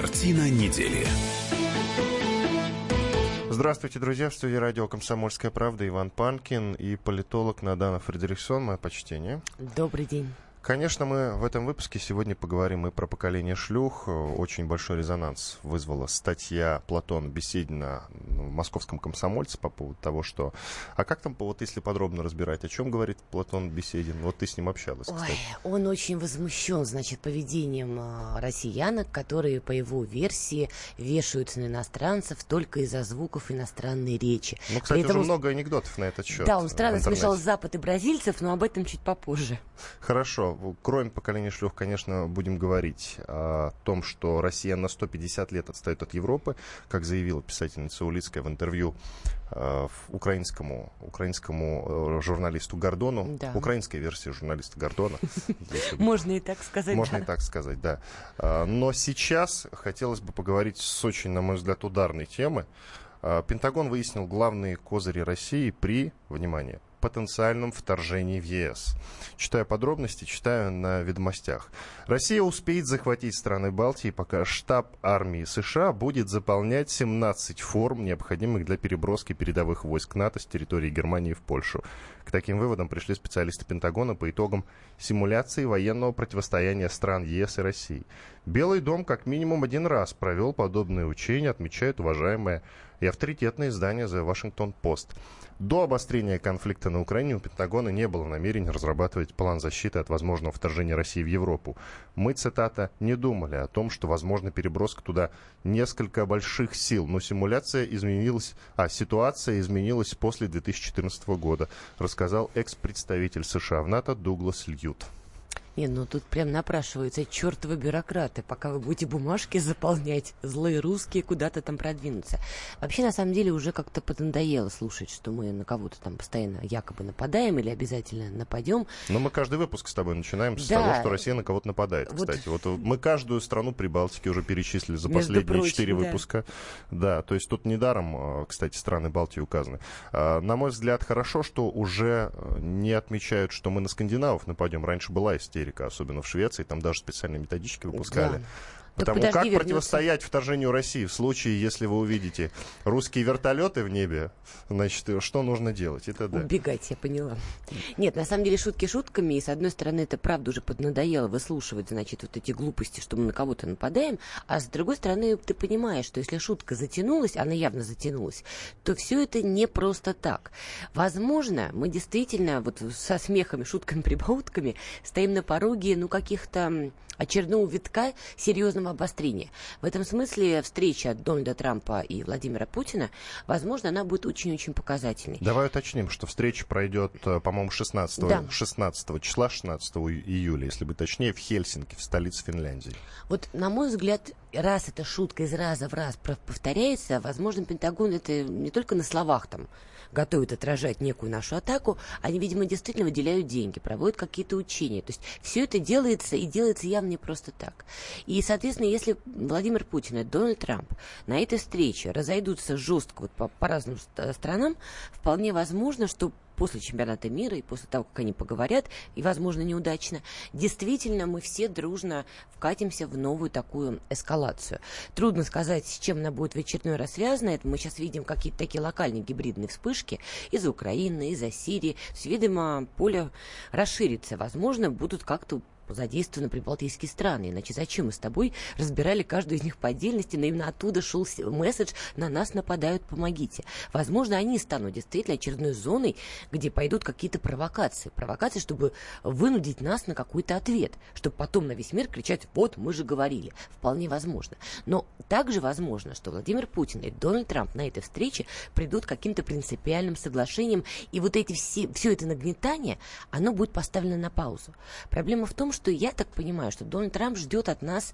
Картина недели. Здравствуйте, друзья. В студии радио «Комсомольская правда» Иван Панкин и политолог Надана Фредериксон. Мое почтение. Добрый день. Конечно, мы в этом выпуске сегодня поговорим и про поколение шлюх. Очень большой резонанс вызвала статья Платона Беседина в московском комсомольце по поводу того, что... А как там, вот если подробно разбирать, о чем говорит Платон Беседин? Вот ты с ним общалась, кстати. Ой, он очень возмущен, значит, поведением э, россиянок, которые, по его версии, вешаются на иностранцев только из-за звуков иностранной речи. Ну, кстати, При уже много анекдотов на этот счет. Да, он странно смешал Запад и бразильцев, но об этом чуть попозже. Хорошо кроме поколения шлюх, конечно, будем говорить о том, что Россия на 150 лет отстает от Европы, как заявила писательница Улицкая в интервью э, украинскому, украинскому э, журналисту Гордону, да. украинской версии журналиста Гордона. Можно и так сказать. Можно и так сказать, да. Э, но сейчас хотелось бы поговорить с очень, на мой взгляд, ударной темы. Пентагон выяснил главные козыри России при, внимание, потенциальном вторжении в ЕС. Читаю подробности, читаю на ведомостях. Россия успеет захватить страны Балтии, пока штаб армии США будет заполнять 17 форм, необходимых для переброски передовых войск НАТО с территории Германии в Польшу. К таким выводам пришли специалисты Пентагона по итогам симуляции военного противостояния стран ЕС и России. Белый дом как минимум один раз провел подобные учения, отмечает уважаемое и авторитетное издание The Washington Post. До обострения конфликта на Украине у Пентагона не было намерения разрабатывать план защиты от возможного вторжения России в Европу. Мы, цитата, не думали о том, что возможно переброска туда несколько больших сил, но симуляция изменилась, а ситуация изменилась после 2014 года, рассказал экс-представитель США в НАТО Дуглас Льют. Не, ну тут прям напрашиваются чертовы бюрократы. Пока вы будете бумажки заполнять, злые русские куда-то там продвинутся. Вообще, на самом деле, уже как-то поднадоело слушать, что мы на кого-то там постоянно якобы нападаем или обязательно нападем. Но мы каждый выпуск с тобой начинаем с да. того, что Россия на кого-то нападает, вот... кстати. Вот мы каждую страну Прибалтики уже перечислили за последние четыре да. выпуска. Да, то есть тут недаром, а, кстати, страны Балтии указаны. А, на мой взгляд, хорошо, что уже а, не отмечают, что мы на скандинавов нападем. Раньше была истерия Америка, особенно в Швеции, там даже специальные методички выпускали. Да. Потому подожди, как вернется. противостоять вторжению России в случае, если вы увидите русские вертолеты в небе, значит, что нужно делать и т.д. Убегать, я поняла. Нет, на самом деле шутки шутками, и с одной стороны, это правда уже поднадоело выслушивать, значит, вот эти глупости, что мы на кого-то нападаем, а с другой стороны, ты понимаешь, что если шутка затянулась, она явно затянулась, то все это не просто так. Возможно, мы действительно вот со смехами, шутками, прибаутками стоим на пороге, ну, каких-то очередного витка серьезного обострения. В этом смысле встреча Дональда Трампа и Владимира Путина, возможно, она будет очень-очень показательной. Давай уточним, что встреча пройдет, э, по-моему, 16, да. 16 числа, 16 июля, если быть точнее, в Хельсинки, в столице Финляндии. Вот, на мой взгляд, раз эта шутка из раза в раз повторяется, возможно, Пентагон это не только на словах там готовят отражать некую нашу атаку, они, видимо, действительно выделяют деньги, проводят какие-то учения. То есть все это делается и делается явно не просто так. И, соответственно, если Владимир Путин и Дональд Трамп на этой встрече разойдутся жестко вот по, по разным странам, вполне возможно, что после чемпионата мира и после того, как они поговорят, и, возможно, неудачно, действительно мы все дружно вкатимся в новую такую эскалацию. Трудно сказать, с чем она будет в очередной раз связана. Это мы сейчас видим какие-то такие локальные гибридные вспышки из Украины, из-за Сирии. То видимо, поле расширится. Возможно, будут как-то задействованы прибалтийские страны. Иначе зачем мы с тобой разбирали каждую из них по отдельности, но именно оттуда шел месседж «на нас нападают, помогите». Возможно, они станут действительно очередной зоной, где пойдут какие-то провокации. Провокации, чтобы вынудить нас на какой-то ответ, чтобы потом на весь мир кричать «вот, мы же говорили». Вполне возможно. Но также возможно, что Владимир Путин и Дональд Трамп на этой встрече придут к каким-то принципиальным соглашениям, и вот эти все, все это нагнетание, оно будет поставлено на паузу. Проблема в том, что я так понимаю, что Дональд Трамп ждет от нас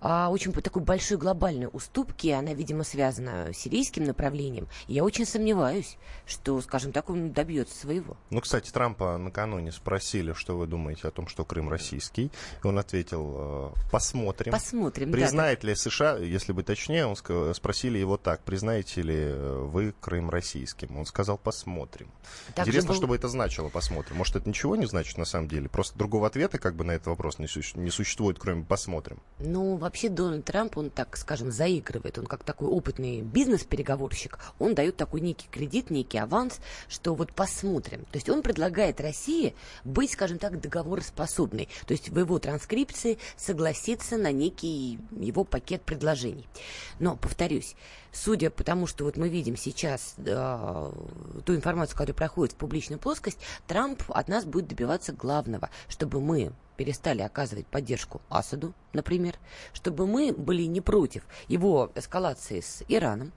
а, очень такой большой глобальной уступки. Она, видимо, связана с сирийским направлением. Я очень сомневаюсь, что, скажем так, он добьется своего. Ну, кстати, Трампа накануне спросили, что вы думаете о том, что Крым российский. И он ответил, э, посмотрим. Посмотрим, Признает да, ли США, если бы точнее, он спросили его так, признаете ли вы Крым российским? Он сказал, посмотрим. Так Интересно, был... что бы это значило, посмотрим. Может, это ничего не значит на самом деле? Просто другого ответа как бы на на этот вопрос не, не существует, кроме посмотрим. Ну, вообще Дональд Трамп, он, так скажем, заигрывает. Он как такой опытный бизнес-переговорщик. Он дает такой некий кредит, некий аванс, что вот посмотрим. То есть он предлагает России быть, скажем так, договороспособной. То есть в его транскрипции согласиться на некий его пакет предложений. Но, повторюсь, судя по тому, что вот мы видим сейчас э, ту информацию, которая проходит в публичную плоскость, Трамп от нас будет добиваться главного, чтобы мы перестали оказывать поддержку Асаду, например, чтобы мы были не против его эскалации с Ираном,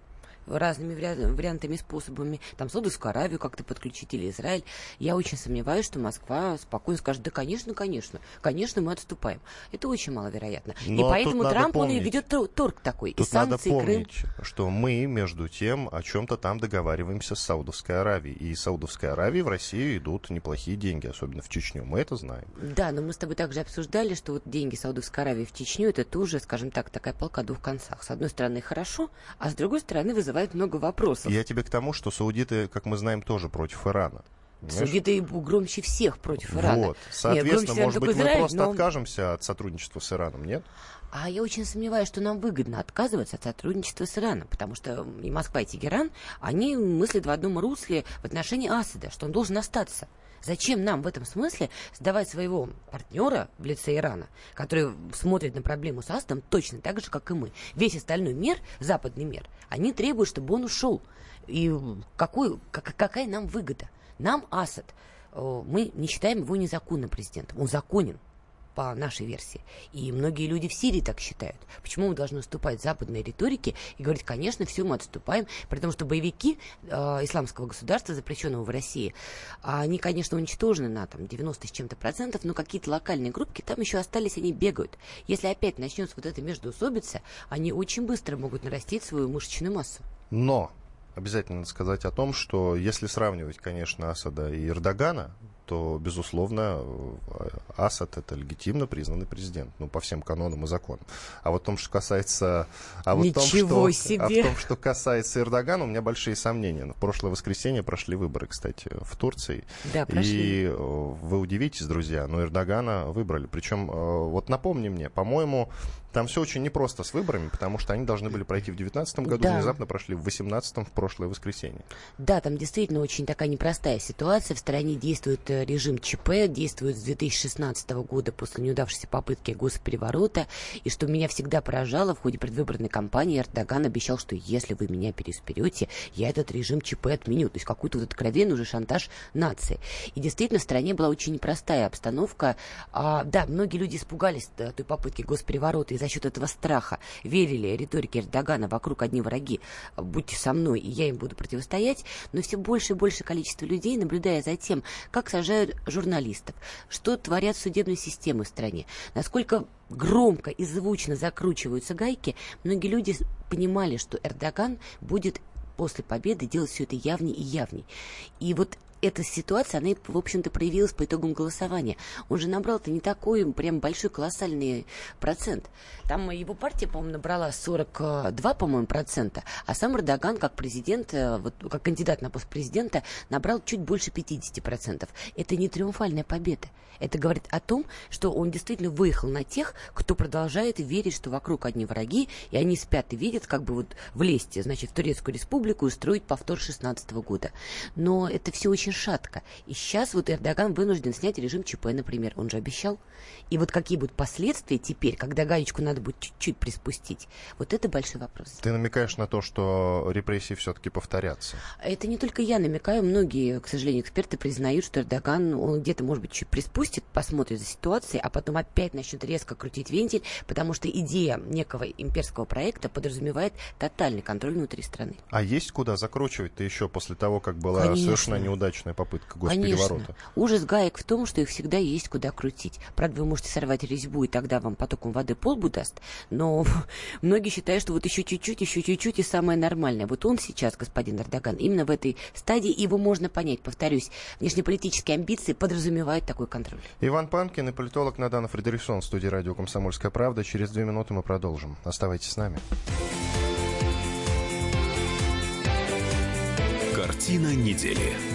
разными вариантами, способами, там Саудовскую Аравию как-то подключить или Израиль. Я очень сомневаюсь, что Москва спокойно скажет, да, конечно, конечно, конечно, мы отступаем. Это очень маловероятно. Но и поэтому Трамп, помнить, он и ведет торг такой. Тут и санкции, надо помнить, Крым. что мы, между тем, о чем-то там договариваемся с Саудовской Аравией. И из Саудовской Аравии в Россию идут неплохие деньги, особенно в Чечню. Мы это знаем. Да, но мы с тобой также обсуждали, что вот деньги Саудовской Аравии в Чечню, это тоже, скажем так, такая полка двух концах. С одной стороны, хорошо, а с другой стороны, вызывает вызывает много вопросов. Я тебе к тому, что саудиты, как мы знаем, тоже против Ирана. Саудиты громче всех против Ирана. Вот. Соответственно, нет, может быть, Израиль, мы просто но... откажемся от сотрудничества с Ираном, нет? А я очень сомневаюсь, что нам выгодно отказываться от сотрудничества с Ираном, потому что и Москва, и Тегеран, они мыслят в одном русле в отношении Асада, что он должен остаться. Зачем нам в этом смысле сдавать своего партнера в лице Ирана, который смотрит на проблему с Астом точно так же, как и мы? Весь остальной мир, западный мир, они требуют, чтобы он ушел. И какой, как, какая нам выгода? Нам Асад, э, мы не считаем его незаконным президентом. Он законен по нашей версии. И многие люди в Сирии так считают. Почему мы должны уступать западной риторике и говорить, конечно, все, мы отступаем, при том, что боевики э, исламского государства, запрещенного в России, они, конечно, уничтожены на там, 90 с чем-то процентов, но какие-то локальные группки там еще остались, они бегают. Если опять начнется вот это междоусобица, они очень быстро могут нарастить свою мышечную массу. Но обязательно надо сказать о том, что если сравнивать, конечно, Асада и Эрдогана, то, безусловно, Асад это легитимно признанный президент, ну, по всем канонам и законам. А вот в том, что касается... А вот Ничего том, что, себе! А в том, что касается Эрдогана, у меня большие сомнения. В прошлое воскресенье прошли выборы, кстати, в Турции. Да, прошли. И э, вы удивитесь, друзья, но Эрдогана выбрали. Причем, э, вот напомни мне, по-моему, там все очень непросто с выборами, потому что они должны были пройти в 2019 году, да. внезапно прошли в 2018 в прошлое воскресенье. Да, там действительно очень такая непростая ситуация. В стране действует э, режим ЧП, действует с 2016 года после неудавшейся попытки госпереворота. И что меня всегда поражало, в ходе предвыборной кампании Эрдоган обещал, что если вы меня переизберете, я этот режим ЧП отменю. То есть какой-то вот откровенный уже шантаж нации. И действительно в стране была очень непростая обстановка. А, да, многие люди испугались э, той попытки госпереворота из за счет этого страха верили риторике Эрдогана «вокруг одни враги, будьте со мной, и я им буду противостоять», но все больше и больше количество людей, наблюдая за тем, как сажают журналистов, что творят судебные системы в стране, насколько громко и звучно закручиваются гайки, многие люди понимали, что Эрдоган будет после победы делать все это явнее и явней. И вот эта ситуация, она, в общем-то, проявилась по итогам голосования. Он же набрал-то не такой прям большой колоссальный процент. Там его партия, по-моему, набрала 42, по-моему, процента, а сам Эрдоган, как президент, э, вот, как кандидат на пост президента, набрал чуть больше 50 процентов. Это не триумфальная победа. Это говорит о том, что он действительно выехал на тех, кто продолжает верить, что вокруг одни враги, и они спят и видят, как бы вот влезть, значит, в Турецкую республику и устроить повтор 16 года. Но это все очень шатко. И сейчас вот Эрдоган вынужден снять режим ЧП, например. Он же обещал. И вот какие будут последствия теперь, когда гаечку надо будет чуть-чуть приспустить, вот это большой вопрос. Ты намекаешь на то, что репрессии все-таки повторятся? Это не только я намекаю. Многие, к сожалению, эксперты признают, что Эрдоган, он где-то, может быть, чуть приспустит, посмотрит за ситуацией, а потом опять начнет резко крутить вентиль, потому что идея некого имперского проекта подразумевает тотальный контроль внутри страны. А есть куда закручивать-то еще после того, как была Конечно. совершена неудачная попытка госпереворота? Конечно. Ужас гаек в том, что их всегда есть куда крутить. Правда, вы можете сорвать резьбу, и тогда вам потоком воды полбу даст, но многие считают, что вот еще чуть-чуть, еще чуть-чуть и самое нормальное. Вот он сейчас, господин Эрдоган, именно в этой стадии, его можно понять, повторюсь, внешнеполитические амбиции подразумевают такой контроль. Иван Панкин и политолог Надана Фредериксон в студии радио «Комсомольская правда». Через две минуты мы продолжим. Оставайтесь с нами. Картина недели.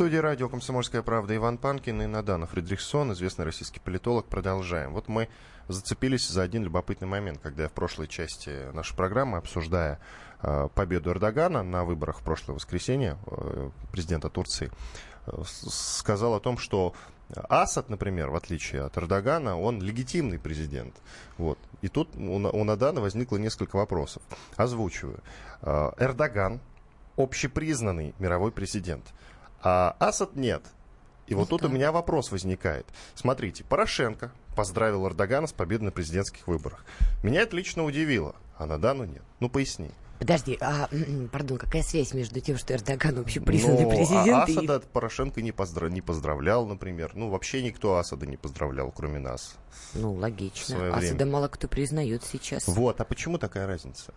Студии радио «Комсомольская правда» Иван Панкин и Надана Фридрихсон, известный российский политолог. Продолжаем. Вот мы зацепились за один любопытный момент, когда в прошлой части нашей программы, обсуждая э, победу Эрдогана на выборах в прошлое воскресенье, э, президента Турции, э, сказал о том, что Асад, например, в отличие от Эрдогана, он легитимный президент. Вот. И тут у, у Надана возникло несколько вопросов. Озвучиваю. Э, Эрдоган общепризнанный мировой президент, а Асад нет. И вот тут у меня вопрос возникает. Смотрите, Порошенко поздравил Эрдогана с победой на президентских выборах. Меня это лично удивило, а Надану нет. Ну, поясни. Подожди, а, пардон, какая связь между тем, что Эрдоган общепризнанный Ну, президент а и... Асада Порошенко не, поздра- не поздравлял, например. Ну, вообще никто Асада не поздравлял, кроме нас. Ну, логично. Асада мало кто признает сейчас. Вот, а почему такая разница?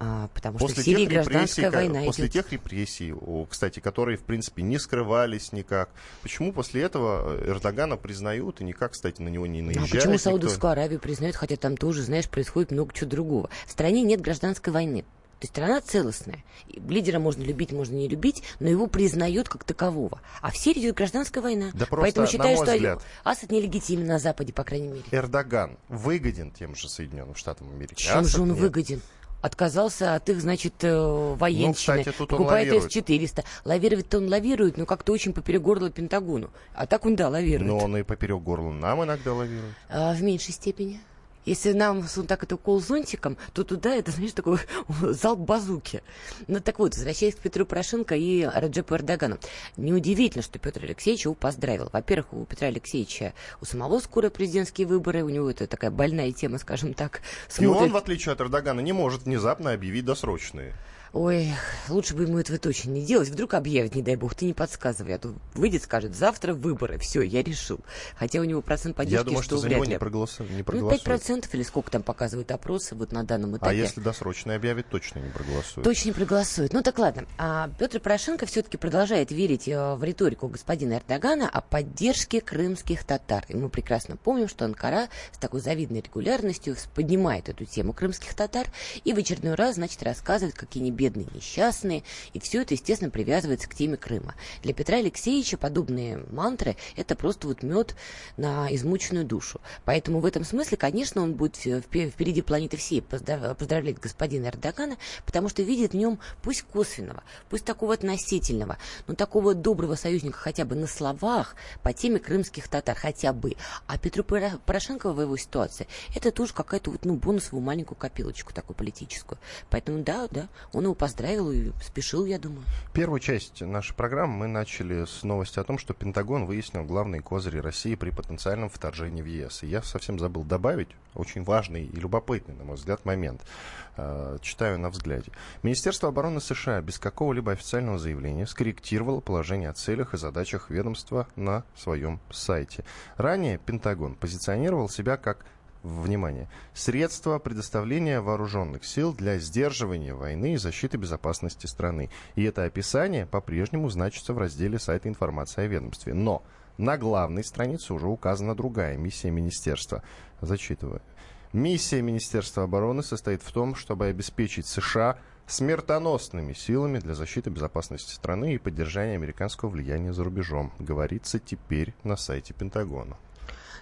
А, потому что После в Сирии тех репрессий, гражданская война после идет. тех репрессий, кстати, которые, в принципе, не скрывались никак, почему после этого Эрдогана признают и никак, кстати, на него не Ну, а наезжают? почему никто? Саудовскую Аравию признают, хотя там тоже, знаешь, происходит много чего другого. В стране нет гражданской войны. То есть страна целостная. Лидера можно любить, можно не любить, но его признают как такового. А в Сирии идет гражданская война. Да Поэтому считаю, что взгляд- Асад нелегитимен на Западе, по крайней мере. Эрдоган выгоден тем же Соединенным Штатам Америки. Чем Асад же он нет. выгоден? Отказался от их, значит, э, военщины. Ну, кстати, тут он покупает лавирует. С-400. Лавировать-то он лавирует, но как-то очень поперек горла Пентагону. А так он, да, лавирует. Но он и поперек горла нам иногда лавирует. А, в меньшей степени. Если нам он так это укол зонтиком, то туда это, знаешь, такой залп базуки. Ну так вот, возвращаясь к Петру Порошенко и Раджепу Эрдогану. Неудивительно, что Петр Алексеевич его поздравил. Во-первых, у Петра Алексеевича у самого скоро президентские выборы, у него это такая больная тема, скажем так. И он, Смотрит- в отличие от Эрдогана, не может внезапно объявить досрочные. Ой, лучше бы ему этого точно не делать. Вдруг объявит, не дай бог, ты не подсказывай. А то выйдет, скажет, завтра выборы, все, я решил. Хотя у него процент поддержки, Я думаю, что за вряд него ли. не, проголосо- не Ну, проголосуют. 5% или сколько там показывают опросы вот на данном этапе. а если досрочные объявит, точно не проголосуют. Точно не проголосуют. Ну так ладно. А Петр Порошенко все-таки продолжает верить э, в риторику господина Эрдогана о поддержке крымских татар. И мы прекрасно помним, что Анкара с такой завидной регулярностью поднимает эту тему крымских татар и в очередной раз, значит, рассказывает, какие они бедные, несчастные. И все это, естественно, привязывается к теме Крыма. Для Петра Алексеевича подобные мантры – это просто вот мед на измученную душу. Поэтому в этом смысле, конечно, он будет впереди планеты всей поздрав- поздравлять господина Эрдогана, потому что видит в нем пусть косвенного, пусть такого относительного, но такого доброго союзника хотя бы на словах по теме крымских татар, хотя бы. А Петру Поро- Порошенко в его ситуации это тоже какая-то вот, ну, бонусовую маленькую копилочку такую политическую. Поэтому да, да, он его поздравил и спешил, я думаю. Первую часть нашей программы мы начали с новости о том, что Пентагон выяснил главные козыри России при потенциальном вторжении в ЕС. И я совсем забыл добавить очень важный и любопытный, на мой взгляд, момент. Э, Читаю на взгляде. Министерство обороны США без какого-либо официального заявления скорректировало положение о целях и задачах ведомства на своем сайте. Ранее Пентагон позиционировал себя как внимание, средства предоставления вооруженных сил для сдерживания войны и защиты безопасности страны. И это описание по-прежнему значится в разделе сайта информации о ведомстве. Но на главной странице уже указана другая миссия министерства. Зачитываю. Миссия Министерства обороны состоит в том, чтобы обеспечить США смертоносными силами для защиты безопасности страны и поддержания американского влияния за рубежом, говорится теперь на сайте Пентагона.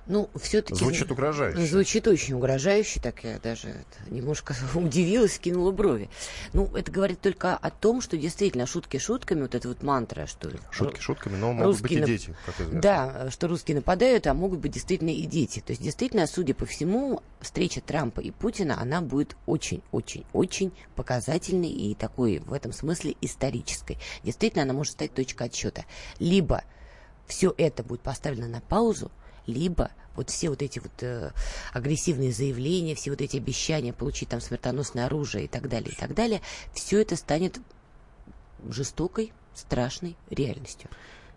Ну, все-таки... Звучит угрожающе. Звучит очень угрожающе, так я даже немножко удивилась, кинула брови. Ну, это говорит только о том, что действительно шутки шутками, вот эта вот мантра, что... Шутки шутками, но могут быть и дети, как известно. Да, что русские нападают, а могут быть действительно и дети. То есть, действительно, судя по всему, встреча Трампа и Путина, она будет очень-очень-очень показательной и такой, в этом смысле, исторической. Действительно, она может стать точкой отсчета. Либо все это будет поставлено на паузу, либо вот все вот эти вот э, агрессивные заявления, все вот эти обещания получить там смертоносное оружие и так далее, и так далее, все это станет жестокой, страшной реальностью.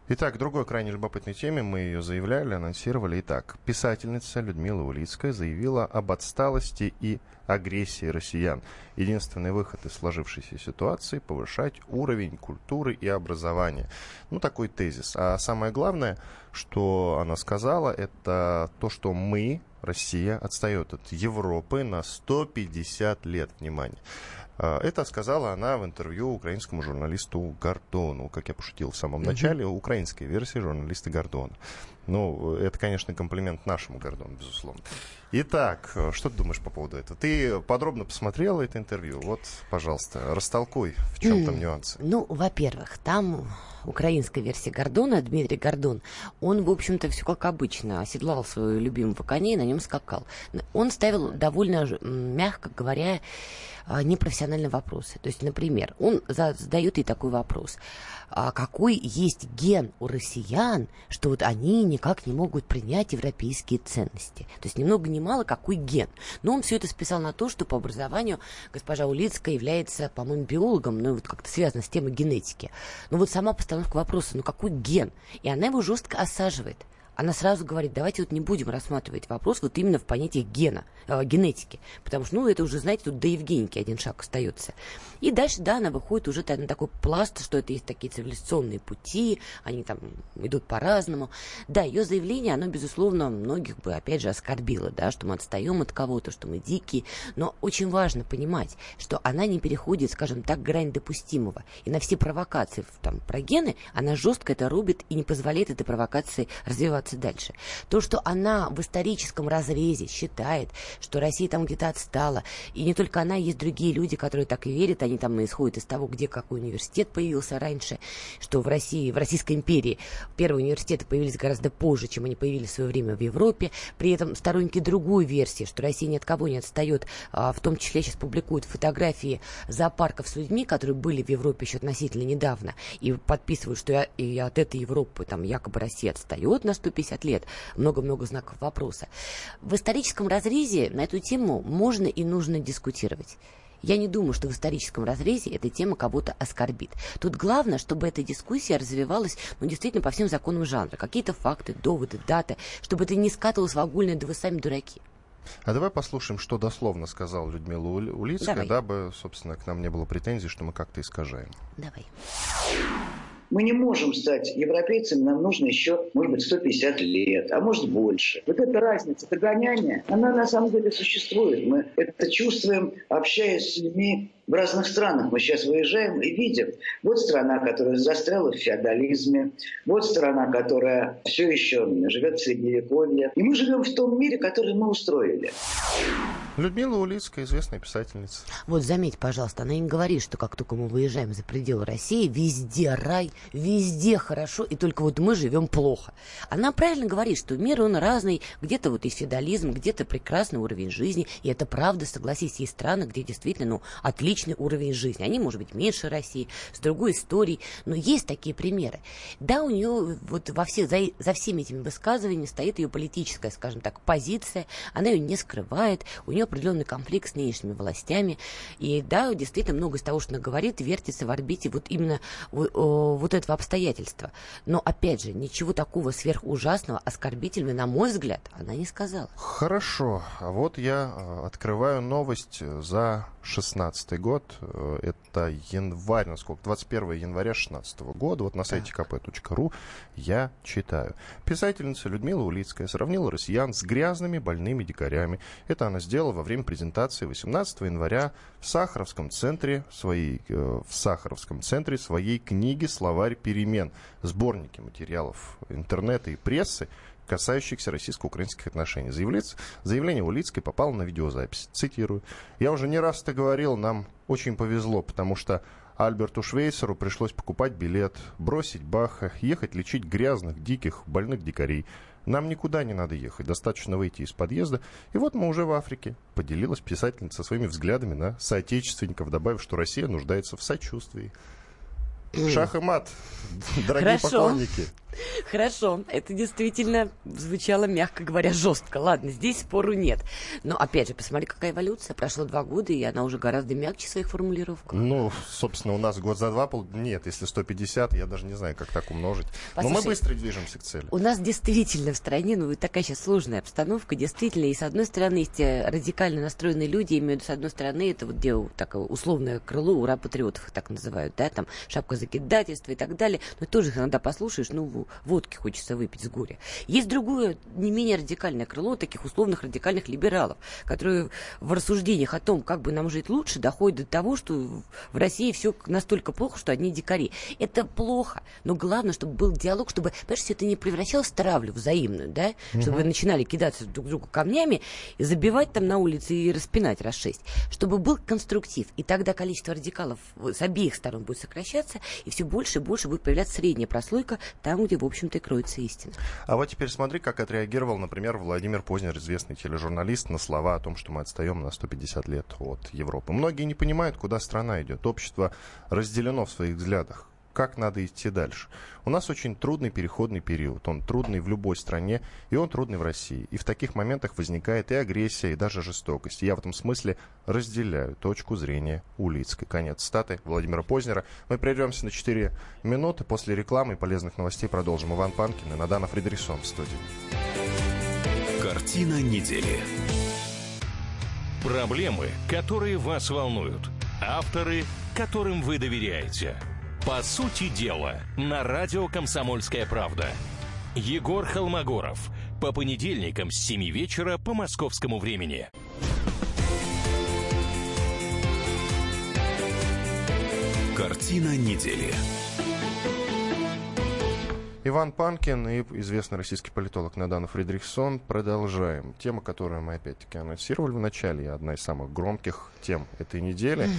Итак, другой крайне любопытной теме, мы ее заявляли, анонсировали. Итак, писательница Людмила Улицкая заявила об отсталости и агрессии россиян. Единственный выход из сложившейся ситуации – повышать уровень культуры и образования. Ну, такой тезис. А самое главное, что она сказала, это то, что мы, Россия, отстает от Европы на 150 лет. Внимание. А, Это сказала она в интервью украинскому журналисту Гордону. Как я пошутил в самом начале, украинской версии журналиста Гордона. Ну, это, конечно, комплимент нашему Гордону, безусловно. Итак, э, что ты думаешь по поводу этого? Ты подробно посмотрела это интервью? Вот, пожалуйста, растолкуй, в чем там нюансы. Ну, во-первых, там украинская версия Гордона, Дмитрий Гордон, он, в общем-то, все как обычно, оседлал своего любимого коня и на нем скакал. Он ставил довольно, мягко говоря, а, непрофессиональные вопросы. То есть, например, он за- задает ей такой вопрос. А какой есть ген у россиян, что вот они никак не могут принять европейские ценности? То есть, ни много ни мало, какой ген? Но он все это списал на то, что по образованию госпожа Улицкая является, по-моему, биологом, ну, вот как-то связано с темой генетики. Но вот сама постановка вопроса, ну, какой ген? И она его жестко осаживает она сразу говорит, давайте вот не будем рассматривать вопрос вот именно в понятиях гена, э, генетики, потому что, ну, это уже, знаете, тут до Евгеники один шаг остается. И дальше, да, она выходит уже на такой пласт, что это есть такие цивилизационные пути, они там идут по-разному. Да, ее заявление, оно, безусловно, многих бы, опять же, оскорбило, да, что мы отстаем от кого-то, что мы дикие, но очень важно понимать, что она не переходит, скажем так, грань допустимого, и на все провокации там, про гены она жестко это рубит и не позволяет этой провокации развиваться дальше. То, что она в историческом разрезе считает, что Россия там где-то отстала, и не только она, есть другие люди, которые так и верят, они там исходят из того, где какой университет появился раньше, что в России, в Российской империи первые университеты появились гораздо позже, чем они появились в свое время в Европе. При этом сторонники другой версии, что Россия ни от кого не отстает, а, в том числе сейчас публикуют фотографии зоопарков с людьми, которые были в Европе еще относительно недавно, и подписывают, что я- и от этой Европы там якобы Россия отстает на 150 лет. Много-много знаков вопроса. В историческом разрезе на эту тему можно и нужно дискутировать. Я не думаю, что в историческом разрезе эта тема кого-то оскорбит. Тут главное, чтобы эта дискуссия развивалась, ну, действительно, по всем законам жанра. Какие-то факты, доводы, даты, чтобы это не скатывалось в огульное, да вы сами дураки. А давай послушаем, что дословно сказала Людмила Ули- Улицкая, Давай. дабы, собственно, к нам не было претензий, что мы как-то искажаем. Давай. Мы не можем стать европейцами, нам нужно еще, может быть, 150 лет, а может больше. Вот эта разница, догоняние, она на самом деле существует. Мы это чувствуем, общаясь с людьми в разных странах. Мы сейчас выезжаем и видим, вот страна, которая застряла в феодализме, вот страна, которая все еще живет в Средневековье. И мы живем в том мире, который мы устроили. Людмила Улицкая, известная писательница. Вот заметь, пожалуйста, она не говорит, что как только мы выезжаем за пределы России, везде рай, везде хорошо, и только вот мы живем плохо. Она правильно говорит, что мир, он разный, где-то вот и феодализм, где-то прекрасный уровень жизни, и это правда, согласись, есть страны, где действительно, ну, отличный уровень жизни. Они, может быть, меньше России, с другой историей, но есть такие примеры. Да, у нее вот во все, за, за всеми этими высказываниями стоит ее политическая, скажем так, позиция, она ее не скрывает, у нее определенный конфликт с нынешними властями, и да, действительно, много из того, что она говорит, вертится в орбите вот именно вот, этого обстоятельства. Но, опять же, ничего такого сверхужасного, оскорбительного, на мой взгляд, она не сказала. Хорошо. А вот я э, открываю новость за 16 год. Э, Это январь, насколько, 21 января 16 года. Вот на сайте kp.ru я читаю. Писательница Людмила Улицкая сравнила россиян с грязными больными дикарями. Это она сделала во время презентации 18 января в Сахаровском центре своей, э, в Сахаровском центре своей книги «Словарь перемен». Сборники материалов интернета и прессы касающихся российско-украинских отношений. Заявление, заявление Улицкой попало на видеозапись. Цитирую. «Я уже не раз это говорил, нам очень повезло, потому что Альберту Швейцеру пришлось покупать билет, бросить Баха, ехать лечить грязных, диких, больных дикарей. Нам никуда не надо ехать, достаточно выйти из подъезда. И вот мы уже в Африке. Поделилась писательница своими взглядами на соотечественников, добавив, что Россия нуждается в сочувствии. Шах и мат, дорогие Хорошо. поклонники. Хорошо, это действительно звучало, мягко говоря, жестко. Ладно, здесь спору нет. Но, опять же, посмотри, какая эволюция. Прошло два года, и она уже гораздо мягче в своих формулировках. Ну, собственно, у нас год за два, пол... нет, если 150, я даже не знаю, как так умножить. Но мы Послушай, быстро движемся к цели. У нас действительно в стране, ну, такая сейчас сложная обстановка, действительно, и с одной стороны, есть э, радикально настроенные люди, имеют с одной стороны, это вот где такое условное крыло ура патриотов, их так называют, да, там шапка закидательства и так далее, но тоже их иногда послушаешь, ну, водки хочется выпить с горя. Есть другое, не менее радикальное крыло таких условных радикальных либералов, которые в рассуждениях о том, как бы нам жить лучше, доходят до того, что в- России все настолько плохо, что одни дикари. Это плохо, но главное, чтобы был диалог, чтобы, понимаешь, все это не превращалось в травлю взаимную, да, чтобы вы начинали кидаться друг другу камнями и забивать там на улице и распинать раз шесть, чтобы был конструктив, и тогда количество радикалов с обеих сторон будет сокращаться, и все больше и больше будет появляться средняя прослойка там, где, в общем-то, и кроется истина. А вот теперь смотри, как отреагировал, например, Владимир Познер, известный тележурналист, на слова о том, что мы отстаем на 150 лет от Европы. Многие не понимают, куда страна идет. Общество разделено в своих взглядах. Как надо идти дальше? У нас очень трудный переходный период. Он трудный в любой стране, и он трудный в России. И в таких моментах возникает и агрессия, и даже жестокость. Я в этом смысле разделяю точку зрения Улицкой. Конец статы Владимира Познера. Мы прервемся на 4 минуты. После рекламы и полезных новостей продолжим. Иван Панкин и Надана Фредериксон в студии. Картина недели. Проблемы, которые вас волнуют. Авторы, которым вы доверяете. По сути дела, на радио «Комсомольская правда». Егор Холмогоров. По понедельникам с 7 вечера по московскому времени. Картина недели. Иван Панкин и известный российский политолог Надана Фридрихсон. Продолжаем. Тема, которую мы опять-таки анонсировали в начале, и одна из самых громких тем этой недели.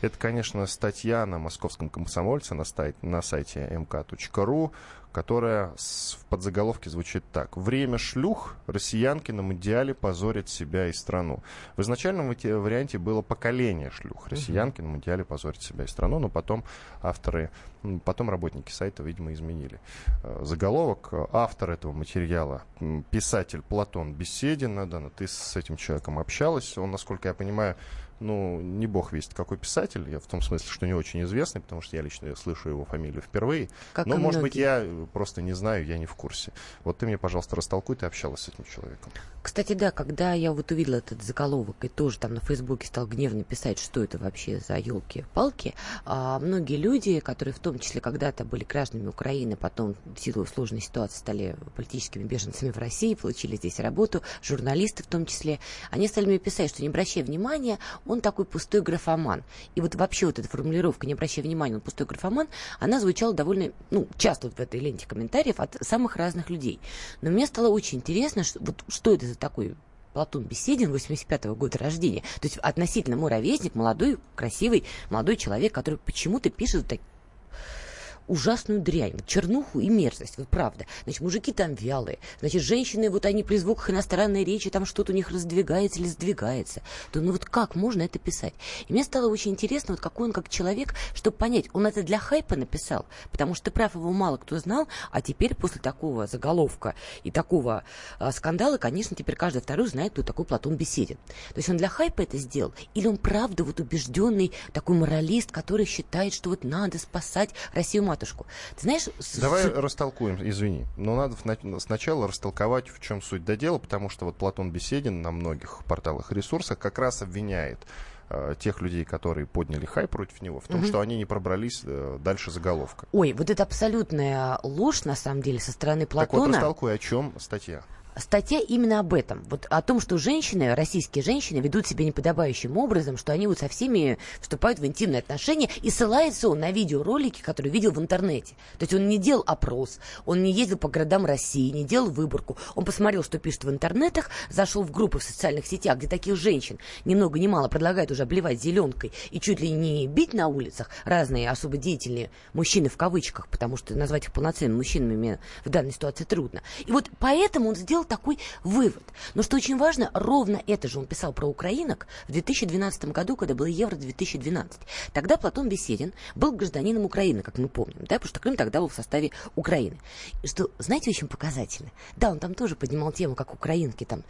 Это, конечно, статья на московском комсомольце на, стай- на сайте mk.ru, которая в подзаголовке звучит так. «Время шлюх. Россиянки на Мундиале позорят себя и страну». В изначальном вари- варианте было «поколение шлюх». Россиянки на Мундиале позорят себя и страну, но потом авторы, потом работники сайта, видимо, изменили э, заголовок. Автор этого материала, писатель Платон Беседин. Надана, ты с этим человеком общалась. Он, насколько я понимаю, ну, не бог весть какой писатель, я в том смысле, что не очень известный, потому что я лично слышу его фамилию впервые. Как Но, может быть, многие. я э, просто не знаю, я не в курсе. Вот ты мне, пожалуйста, растолкуй, ты общалась с этим человеком. Кстати, да, когда я вот увидела этот заголовок и тоже там на Фейсбуке стал гневно писать, что это вообще за елки-палки, а, многие люди, которые в том числе когда-то были гражданами Украины, потом в силу сложной ситуации стали политическими беженцами в России, получили здесь работу, журналисты в том числе, они стали мне писать, что не обращая внимания, он такой пустой графоман. И вот вообще вот эта формулировка «не обращая внимания, он пустой графоман», она звучала довольно, ну, часто вот в этой ленте комментариев от самых разных людей. Но мне стало очень интересно, что, вот, что это за такой Платон Беседин, 85-го года рождения. То есть относительно мой ровесник, молодой, красивый, молодой человек, который почему-то пишет так- ужасную дрянь, чернуху и мерзость, вот правда. Значит, мужики там вялые, значит, женщины, вот они при звуках иностранной речи, там что-то у них раздвигается или сдвигается. То ну вот как можно это писать? И мне стало очень интересно, вот какой он как человек, чтобы понять, он это для хайпа написал, потому что прав его мало кто знал, а теперь после такого заголовка и такого а, скандала, конечно, теперь каждый второй знает, кто такой Платон Беседин. То есть он для хайпа это сделал, или он правда вот убежденный такой моралист, который считает, что вот надо спасать Россию матушку. Ты знаешь, Давай с- растолкуем, извини. Но надо сначала растолковать, в чем суть до дела, потому что вот Платон Беседин на многих порталах и ресурсах как раз обвиняет э, тех людей, которые подняли хайп против него, в том, что они не пробрались э, дальше заголовка. Ой, вот это абсолютная ложь, на самом деле, со стороны Так вот, Платона. растолкуй, о чем статья. Статья именно об этом. Вот о том, что женщины, российские женщины, ведут себя неподобающим образом, что они вот со всеми вступают в интимные отношения. И ссылается он на видеоролики, которые видел в интернете. То есть он не делал опрос, он не ездил по городам России, не делал выборку. Он посмотрел, что пишут в интернетах, зашел в группы в социальных сетях, где таких женщин ни много ни мало предлагают уже обливать зеленкой и чуть ли не бить на улицах разные особо деятельные мужчины в кавычках, потому что назвать их полноценными мужчинами мне в данной ситуации трудно. И вот поэтому он сделал такой вывод. Но что очень важно, ровно это же он писал про украинок в 2012 году, когда было Евро-2012. Тогда Платон Беседин был гражданином Украины, как мы помним, да, потому что Крым тогда был в составе Украины. И что, знаете, очень показательно? Да, он там тоже поднимал тему, как украинки там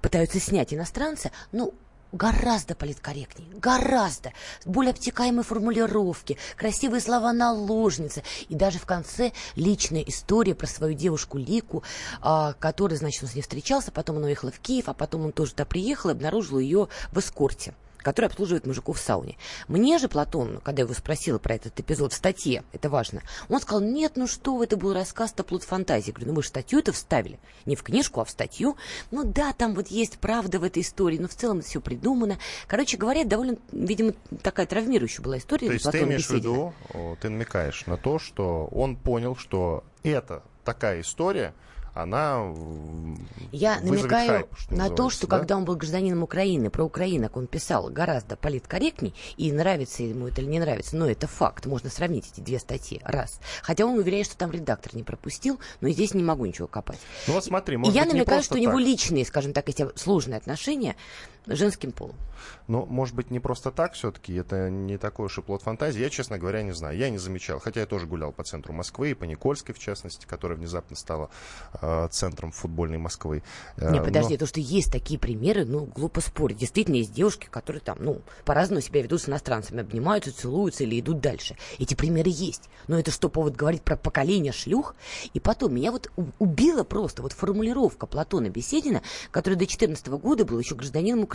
пытаются снять иностранца, но гораздо политкорректнее, гораздо. Более обтекаемые формулировки, красивые слова наложницы. И даже в конце личная история про свою девушку Лику, а, которая, значит, он с ней встречался, потом он уехала в Киев, а потом он тоже туда приехал и обнаружил ее в эскорте который обслуживает мужиков в сауне. Мне же Платон, когда я его спросила про этот эпизод в статье, это важно, он сказал, нет, ну что, это был рассказ-то плод фантазии. Я говорю, ну вы же статью это вставили, не в книжку, а в статью. Ну да, там вот есть правда в этой истории, но в целом все придумано. Короче говоря, довольно, видимо, такая травмирующая была история. То есть ты имеешь в виду, ты намекаешь на то, что он понял, что это такая история, она Я намекаю хайп, на то, что да? когда он был гражданином Украины, про украинок он писал гораздо политкорректней, и нравится ему это или не нравится, но это факт, можно сравнить эти две статьи, раз. Хотя он уверяет, что там редактор не пропустил, но здесь не могу ничего копать. Ну вот смотри, может и я намекаю, что так. у него личные, скажем так, эти сложные отношения женским полом. Но, может быть, не просто так все-таки, это не такой уж и плод фантазии. Я, честно говоря, не знаю. Я не замечал, хотя я тоже гулял по центру Москвы, и по Никольской, в частности, которая внезапно стала э, центром футбольной Москвы. Э, не, подожди, но... то, что есть такие примеры, ну, глупо спорить. Действительно, есть девушки, которые там, ну, по-разному себя ведут с иностранцами, обнимаются, целуются или идут дальше. Эти примеры есть. Но это что, повод говорить про поколение шлюх? И потом, меня вот убила просто вот формулировка Платона Беседина, который до 14 года был еще гражданином Украины.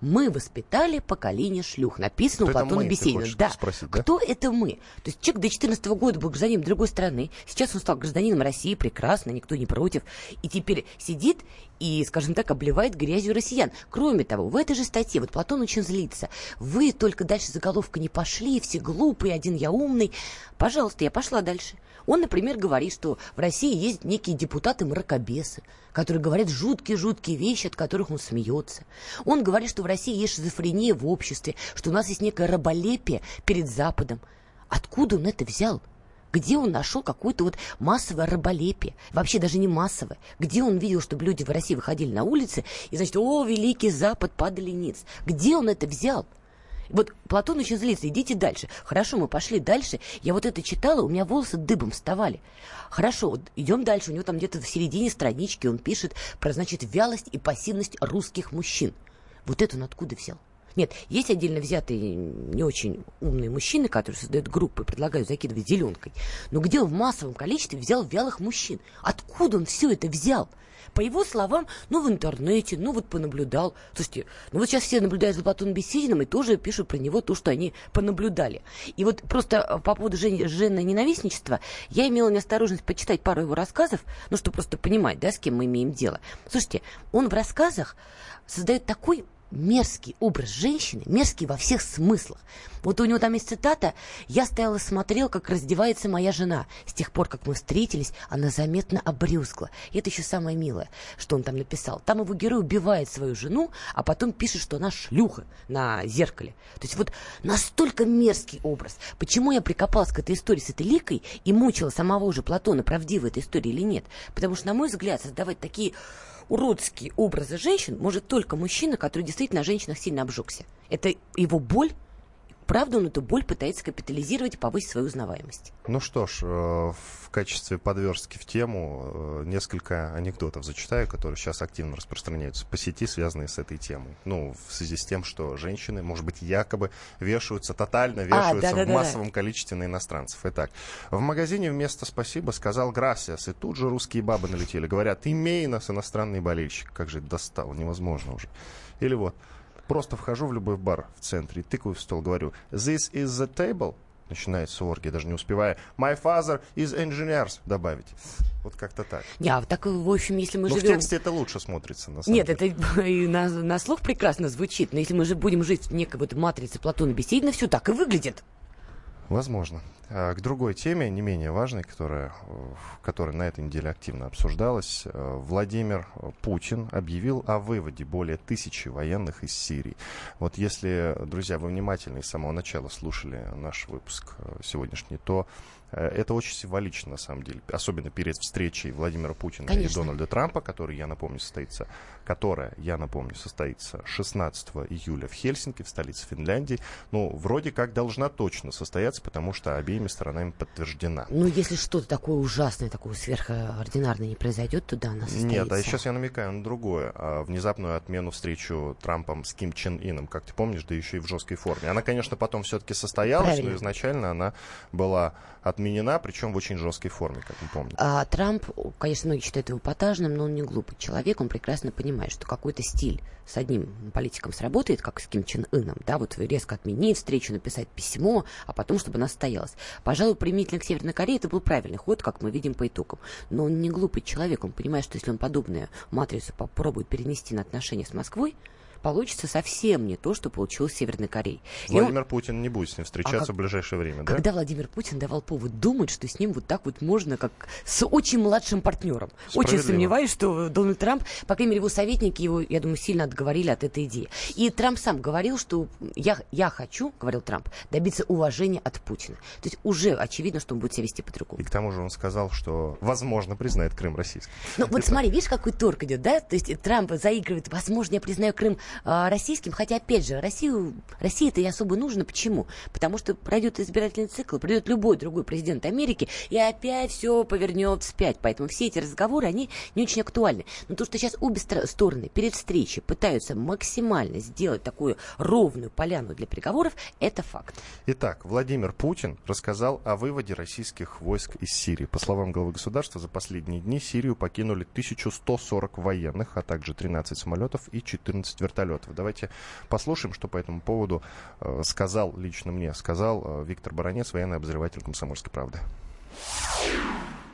Мы воспитали поколение шлюх. Написано Кто у Платона Беседина. Да. Спросить, да. Кто это мы? То есть человек до 14 года был гражданином другой страны. Сейчас он стал гражданином России. Прекрасно, никто не против. И теперь сидит и, скажем так, обливает грязью россиян. Кроме того, в этой же статье, вот Платон очень злится, вы только дальше заголовка не пошли, все глупые, один я умный. Пожалуйста, я пошла дальше. Он, например, говорит, что в России есть некие депутаты-мракобесы, которые говорят жуткие-жуткие вещи, от которых он смеется. Он говорит, что в России есть шизофрения в обществе, что у нас есть некое раболепие перед Западом. Откуда он это взял? Где он нашел какое-то вот массовое раболепие? Вообще даже не массовое. Где он видел, чтобы люди в России выходили на улицы и, значит, о, великий Запад, падали ниц? Где он это взял? Вот Платон очень злится, идите дальше. Хорошо, мы пошли дальше. Я вот это читала, у меня волосы дыбом вставали. Хорошо, вот идем дальше. У него там где-то в середине странички он пишет про, значит, вялость и пассивность русских мужчин. Вот это он откуда взял? Нет, есть отдельно взятые не очень умные мужчины, которые создают группы, предлагают закидывать зеленкой. Но где он в массовом количестве взял вялых мужчин? Откуда он все это взял? По его словам, ну, в интернете, ну, вот понаблюдал. Слушайте, ну, вот сейчас все наблюдают за Платоном Бесединым и тоже пишут про него то, что они понаблюдали. И вот просто э, по поводу жен... жены ненавистничества, я имела неосторожность почитать пару его рассказов, ну, чтобы просто понимать, да, с кем мы имеем дело. Слушайте, он в рассказах создает такой мерзкий образ женщины, мерзкий во всех смыслах. Вот у него там есть цитата «Я стоял и смотрел, как раздевается моя жена. С тех пор, как мы встретились, она заметно обрюзгла». И это еще самое милое, что он там написал. Там его герой убивает свою жену, а потом пишет, что она шлюха на зеркале. То есть вот настолько мерзкий образ. Почему я прикопалась к этой истории с этой ликой и мучила самого уже Платона, правдивая эта история или нет? Потому что, на мой взгляд, создавать такие уродские образы женщин может только мужчина, который действительно на женщинах сильно обжегся. Это его боль, правда он эту боль пытается капитализировать и повысить свою узнаваемость. Ну что ж, э, в качестве подверстки в тему э, несколько анекдотов зачитаю, которые сейчас активно распространяются по сети, связанные с этой темой. Ну, в связи с тем, что женщины, может быть, якобы вешаются, тотально а, вешаются а, да, да, в массовом да. количестве на иностранцев. Итак, в магазине вместо «спасибо» сказал «грасиас», и тут же русские бабы налетели. Говорят, имей нас, иностранный болельщик. Как же это достало, невозможно уже. Или вот, Просто вхожу в любой бар в центре, тыкаю в стол, говорю, this is the table, начинается оргия, даже не успевая «My father is engineers» добавить. Вот как-то так. Не, а так, в общем, если мы Но живем... в тексте это лучше смотрится, на самом Нет, деле. это и на, на слух прекрасно звучит, но если мы же будем жить в некой вот матрице Платона Беседина, все так и выглядит. Возможно. А, К другой теме, не менее важной, которая, э, которая на этой неделе активно обсуждалась, э, Владимир Путин объявил о выводе более тысячи военных из Сирии. Вот если, друзья, вы внимательно и с самого начала слушали наш выпуск э, сегодняшний, то это очень символично, на самом деле, особенно перед встречей Владимира Путина и Конечно. Дональда Трампа, который, я напомню, состоится, которая, я напомню, состоится 16 июля в Хельсинки, в столице Финляндии. Ну, вроде как должна точно состояться, потому что обеими сторонами подтверждена. Ну, если что-то такое ужасное, такое сверхординарное не произойдет, то да, она состоится. Нет, а сейчас я намекаю на другое. А, внезапную отмену встречу Трампом с Ким Чен Ином, как ты помнишь, да еще и в жесткой форме. Она, конечно, потом все-таки состоялась, Правильно. но изначально она была отменена, причем в очень жесткой форме, как мы помним. А Трамп, конечно, многие считают его эпатажным, но он не глупый человек, он прекрасно понимает, что какой-то стиль с одним политиком сработает, как с Ким Чен Ыном, да, вот резко отменить встречу, написать письмо, а потом, чтобы она состоялась. Пожалуй, применительно к Северной Корее это был правильный ход, как мы видим по итогам. Но он не глупый человек, он понимает, что если он подобную матрицу попробует перенести на отношения с Москвой, получится совсем не то, что получилось в Северной Корее. И он- Владимир Путин не будет с ним встречаться А как- в ближайшее время, да? Когда Владимир Путин давал повод думать, что с ним вот так вот можно, как с очень младшим партнером. Очень сомневаюсь, что Дональд Трамп, по крайней мере, его советники его, я думаю, сильно отговорили от этой идеи. И Трамп сам говорил, что я, я хочу, говорил Трамп, добиться уважения от Путина. То есть уже очевидно, что он будет себя вести по-другому. И к тому же он сказал, что, возможно, признает Крым российским. Ну вот смотри, видишь, какой торг идет, да? То есть Трамп заигрывает, возможно, я признаю Крым российским, хотя, опять же, Россию, России это и особо нужно. Почему? Потому что пройдет избирательный цикл, придет любой другой президент Америки, и опять все повернет вспять. Поэтому все эти разговоры, они не очень актуальны. Но то, что сейчас обе стороны перед встречей пытаются максимально сделать такую ровную поляну для переговоров, это факт. Итак, Владимир Путин рассказал о выводе российских войск из Сирии. По словам главы государства, за последние дни Сирию покинули 1140 военных, а также 13 самолетов и 14 вертолетов. Давайте послушаем, что по этому поводу э, сказал лично мне, сказал э, Виктор Баранец, военный обозреватель «Комсомольской правды».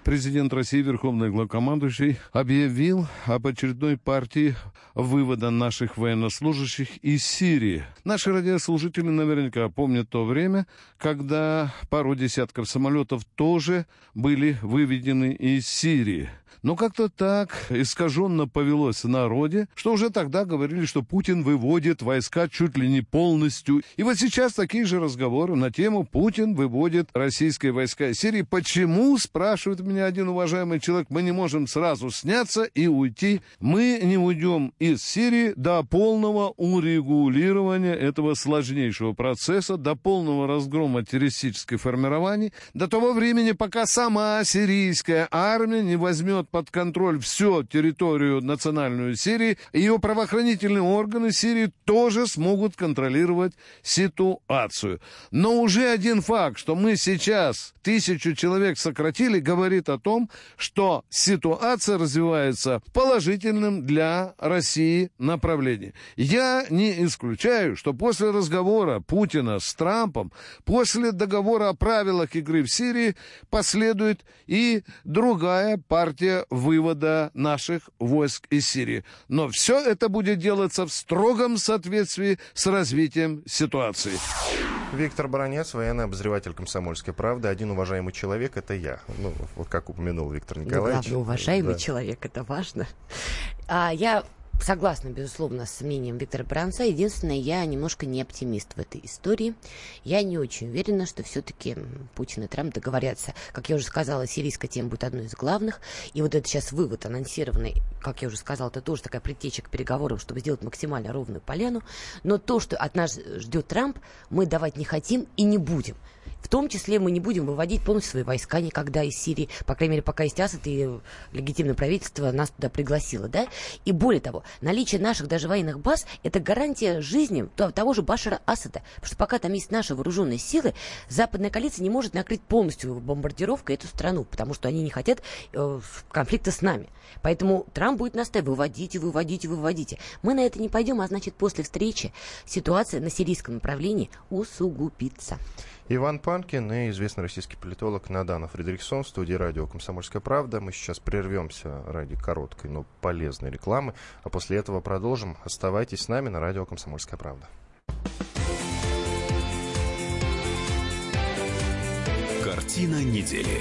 Президент России, Верховный главкомандующий, объявил об очередной партии вывода наших военнослужащих из Сирии. Наши радиослужители наверняка помнят то время, когда пару десятков самолетов тоже были выведены из Сирии. Но как-то так искаженно повелось в народе, что уже тогда говорили, что Путин выводит войска чуть ли не полностью. И вот сейчас такие же разговоры на тему «Путин выводит российские войска из Сирии». Почему, спрашивает меня один уважаемый человек, мы не можем сразу сняться и уйти? Мы не уйдем из Сирии до полного урегулирования этого сложнейшего процесса, до полного разгрома террористических формирований, до того времени, пока сама сирийская армия не возьмет под контроль всю территорию национальную Сирии, ее правоохранительные органы Сирии тоже смогут контролировать ситуацию. Но уже один факт, что мы сейчас тысячу человек сократили, говорит о том, что ситуация развивается в положительном для России направлении. Я не исключаю, что после разговора Путина с Трампом, после договора о правилах игры в Сирии последует и другая партия вывода наших войск из Сирии. Но все это будет делаться в строгом соответствии с развитием ситуации. Виктор Баранец, военный обозреватель «Комсомольской правды». Один уважаемый человек — это я. Ну, вот как упомянул Виктор Ну, Николаевич. главное, уважаемый Да. человек, это важно. А, я согласна, безусловно, с мнением Виктора Бранца. Единственное, я немножко не оптимист в этой истории. Я не очень уверена, что все-таки Путин и Трамп договорятся. Как я уже сказала, сирийская тема будет одной из главных. И вот это сейчас вывод анонсированный, как я уже сказала, это тоже такая предтеча к переговорам, чтобы сделать максимально ровную поляну. Но то, что от нас ждет Трамп, мы давать не хотим и не будем. В том числе мы не будем выводить полностью свои войска никогда из Сирии, по крайней мере, пока есть Асад и легитимное правительство нас туда пригласило, да? И более того, наличие наших даже военных баз – это гарантия жизни то- того же Башара Асада. Потому что пока там есть наши вооруженные силы, западная коалиция не может накрыть полностью бомбардировкой эту страну, потому что они не хотят э, конфликта с нами. Поэтому Трамп будет настаивать, выводите, выводите, выводите. Мы на это не пойдем, а значит, после встречи ситуация на сирийском направлении усугубится. Иван Панкин и известный российский политолог Надана Фредериксон в студии радио «Комсомольская правда». Мы сейчас прервемся ради короткой, но полезной рекламы, а после этого продолжим. Оставайтесь с нами на радио «Комсомольская правда». Картина недели.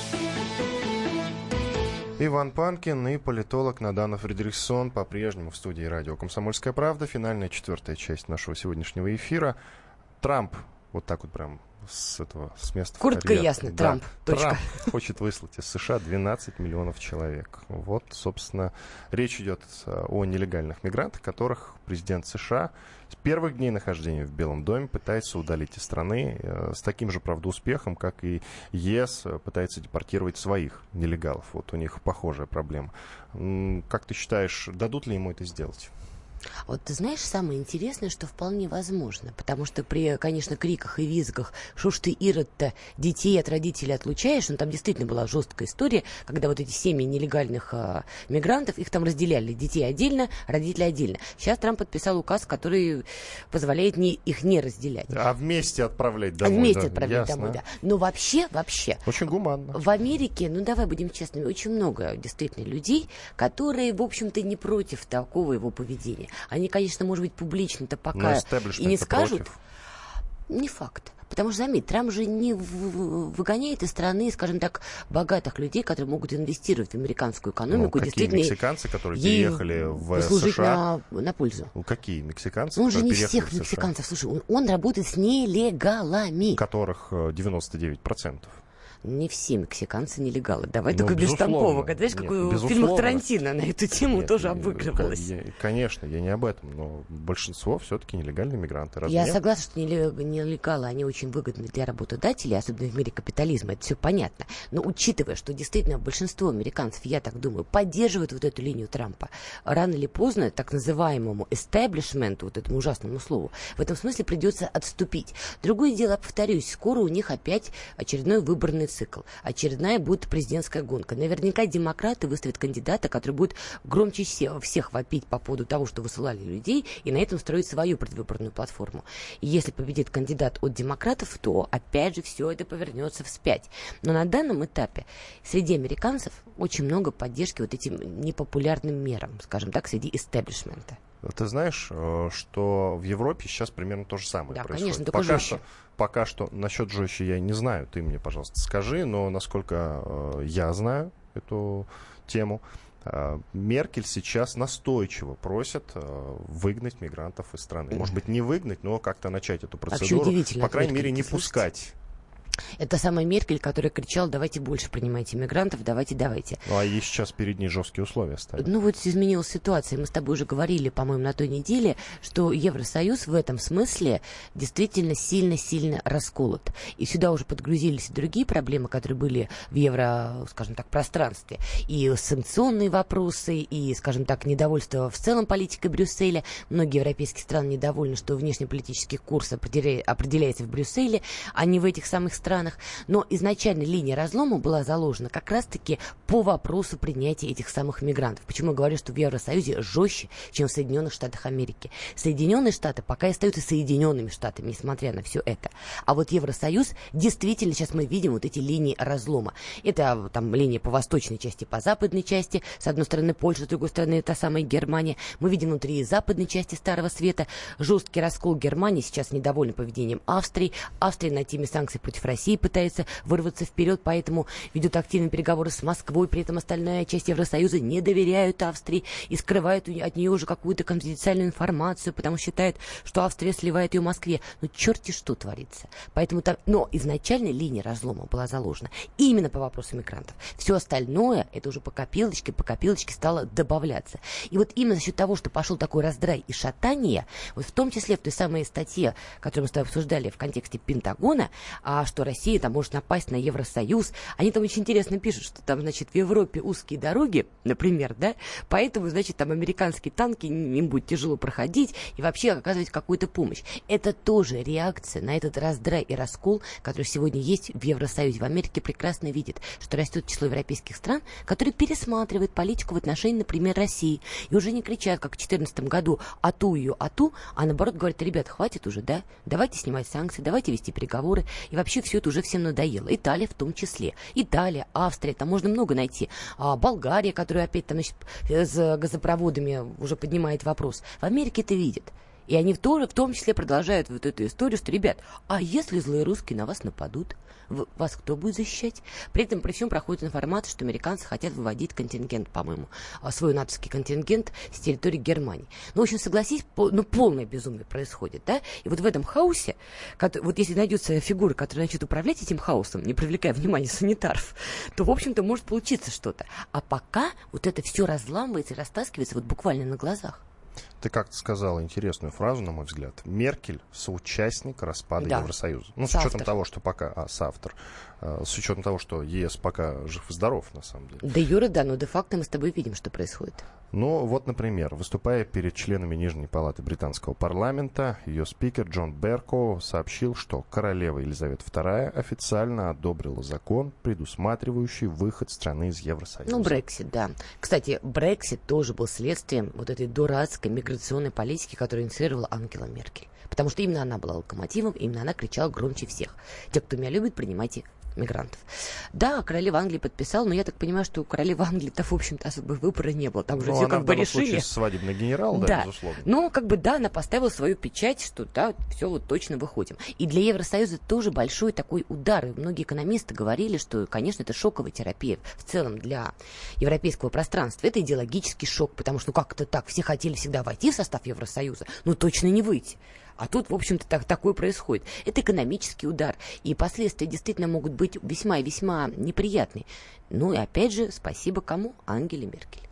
Иван Панкин и политолог Надана Фредериксон по-прежнему в студии радио «Комсомольская правда». Финальная четвертая часть нашего сегодняшнего эфира. Трамп, вот так вот прям с этого с места Куртка карьеры. ясно, Да, Трамп, точка. Трамп хочет выслать из США 12 миллионов человек. Вот, собственно, речь идет о нелегальных мигрантах, которых президент США с первых дней нахождения в Белом доме пытается удалить из страны э, с таким же, правда, успехом, как и ЕС э, пытается депортировать своих нелегалов. Вот у них похожая проблема. Как ты считаешь, дадут ли ему это сделать? Вот ты знаешь, самое интересное, что вполне возможно, потому что при, конечно, криках и визгах, что ж ты, Ирод-то, детей от родителей отлучаешь, ну, там действительно была жесткая история, когда вот эти семьи нелегальных а, мигрантов, их там разделяли, детей отдельно, родители отдельно. Сейчас Трамп подписал указ, который позволяет не, их не разделять. А вместе отправлять А домой? вместе да? отправлять Ясно. домой, да. Но вообще, вообще, Очень гуманно. в Америке, ну давай будем честными, очень много действительно людей, которые, в общем-то, не против такого его поведения. Они, конечно, может быть, публично-то Но пока и не скажут. против. Не факт. Потому что, заметь, Трамп же не выгоняет из страны, скажем так, богатых людей, которые могут инвестировать в американскую Ну, экономику, какие действительно мексиканцы, которые переехали в США? на, на пользу. Ну, какие мексиканцы, Он же не всех мексиканцев, слушай, он, он работает с нелегалами. которых э, 99%. Не все мексиканцы нелегалы. Давай Ну, только без безусловно. Тампова. Знаешь, Нет, как в безусловно. фильмах Тарантино на эту тему Нет, тоже я- обыгрывалось. я- конечно, я не об этом, но большинство все-таки нелегальные мигранты. Разве Я нет? согласна, что неле- нелегалы, они очень выгодны для работодателей, особенно в мире капитализма, это все понятно. Но учитывая, что действительно большинство американцев, я так думаю, поддерживают вот эту линию Трампа, рано или поздно так называемому establishment, вот этому ужасному слову, в этом смысле придется отступить. Другое дело, повторюсь, скоро у них опять очередной выборный цикл. Очередная будет президентская гонка. Наверняка демократы выставят кандидата, который будет громче все- всех вопить по поводу того, что высылали людей, и на этом строить свою предвыборную платформу. И если победит кандидат от демократов, то опять же все это повернется вспять. Но на данном этапе среди американцев очень много поддержки вот этим непопулярным мерам, скажем так, среди истеблишмента. Ты знаешь, э, что в Европе сейчас примерно то же самое Да, происходит. конечно, пока жестче. что, пока что насчет жестче я не знаю. Ты мне, пожалуйста, скажи, но насколько э, я знаю эту тему, э, Меркель сейчас настойчиво просит э, выгнать мигрантов из страны. Может быть, не выгнать, но как-то начать эту процедуру. По крайней мере, не слышите? пускать. Это самая Меркель, которая кричала, давайте больше принимайте мигрантов, давайте, давайте. Ну, а ей сейчас перед ней жесткие условия ставят. Ну вот изменилась ситуация. Мы с тобой уже говорили, по-моему, на той неделе, что Евросоюз в этом смысле действительно сильно-сильно расколот. И сюда уже подгрузились и другие проблемы, которые были в евро, скажем так, пространстве. И санкционные вопросы, и, скажем так, недовольство в целом политикой Брюсселя. Многие европейские страны недовольны, что внешнеполитический курс определя- определяется в Брюсселе, а не в этих самых странах. Но изначально линия разлома была заложена как раз-таки по вопросу принятия этих самых мигрантов. Почему я говорю, что в Евросоюзе жестче, чем в Соединенных Штатах Америки? Соединенные Штаты пока и остаются Соединенными Штатами, несмотря на все это. А вот Евросоюз, действительно, сейчас мы видим вот эти линии разлома. Это а, там линия по восточной части, по западной части. С одной стороны Польша, с другой стороны та самая Германия. Мы видим внутри западной части Старого Света жесткий раскол Германии. Сейчас недовольна поведением Австрии. Австрия на теме санкций против Россия пытается вырваться вперед, поэтому ведет активные переговоры с Москвой, при этом остальная часть Евросоюза не доверяют Австрии и скрывают от нее уже какую-то конфиденциальную информацию, потому что считают, что Австрия сливает ее Москве. Ну, черти что творится. Поэтому там, но изначально линия разлома была заложена именно по вопросу мигрантов. Все остальное, это уже по копилочке, по копилочке стало добавляться. И вот именно за счет того, что пошел такой раздрай и шатание, вот в том числе в той самой статье, которую мы с тобой обсуждали в контексте Пентагона, а, что Россия там может напасть на Евросоюз, они там очень интересно пишут, что там, значит, в Европе узкие дороги, например, да, поэтому, значит, там американские танки, им будет тяжело проходить и вообще оказывать какую-то помощь. Это тоже реакция на этот раздрай и раскол, который сегодня есть в Евросоюзе. В Америке прекрасно видит, что растет число европейских стран, которые пересматривают политику в отношении, например, России. И уже не кричат, как в 2014 году, ату ее, ату, а наоборот говорят, ребят, хватит уже, да, давайте снимать санкции, давайте вести переговоры. И вообще все это уже всем надоело. Италия в том числе. Италия, Австрия, там можно много найти. А Болгария, которая опять там значит, с газопроводами уже поднимает вопрос. В Америке это видят. И они тоже в том числе продолжают вот эту историю, что, ребят, а если злые русские на вас нападут, вас кто будет защищать? При этом при всем проходит информация, что американцы хотят выводить контингент, по-моему, а, свой натовский контингент с территории Германии. Ну, в общем, согласись, ну, полное безумие происходит, да? И вот в этом хаосе, вот если найдется фигура, которая начнет управлять этим хаосом, не привлекая внимания санитаров, то, в общем-то, может получиться что-то. А пока вот это все разламывается и растаскивается вот буквально на глазах. Ты как-то сказала интересную фразу, на мой взгляд. Меркель — соучастник распада да. Евросоюза. Ну, с соавтор. учетом того, что пока... А, соавтор. А, с учетом того, что ЕС пока жив и здоров, на самом деле. Да, Юра, да, но де-факто мы с тобой видим, что происходит. Ну, вот, например, выступая перед членами Нижней Палаты Британского парламента, ее спикер Джон Берко сообщил, что королева Елизавета II официально одобрила закон, предусматривающий выход страны из Евросоюза. Ну, Брексит, да. Кстати, Брексит тоже был следствием вот этой дурацкой миграционной политики, которую инициировала Ангела Меркель. Потому что именно она была локомотивом, именно она кричала громче всех. Те, кто меня любит, принимайте мигрантов. Да, королева Англии подписала, но я так понимаю, что у королевы Англии-то, в общем-то, особо выбора не было. Там уже ну, все как бы решили. свадебный генерал, да, да, безусловно. Но как бы да, она поставила свою печать, что да, все вот точно выходим. И для Евросоюза тоже большой такой удар. И многие экономисты говорили, что, конечно, это шоковая терапия в целом для европейского пространства. Это идеологический шок, потому что ну, как это так, все хотели всегда войти в состав Евросоюза, но точно не выйти. А тут, в общем-то, так, такое происходит. Это экономический удар. И последствия действительно могут быть весьма и весьма неприятные. Ну и опять же, спасибо кому? Ангеле Меркель.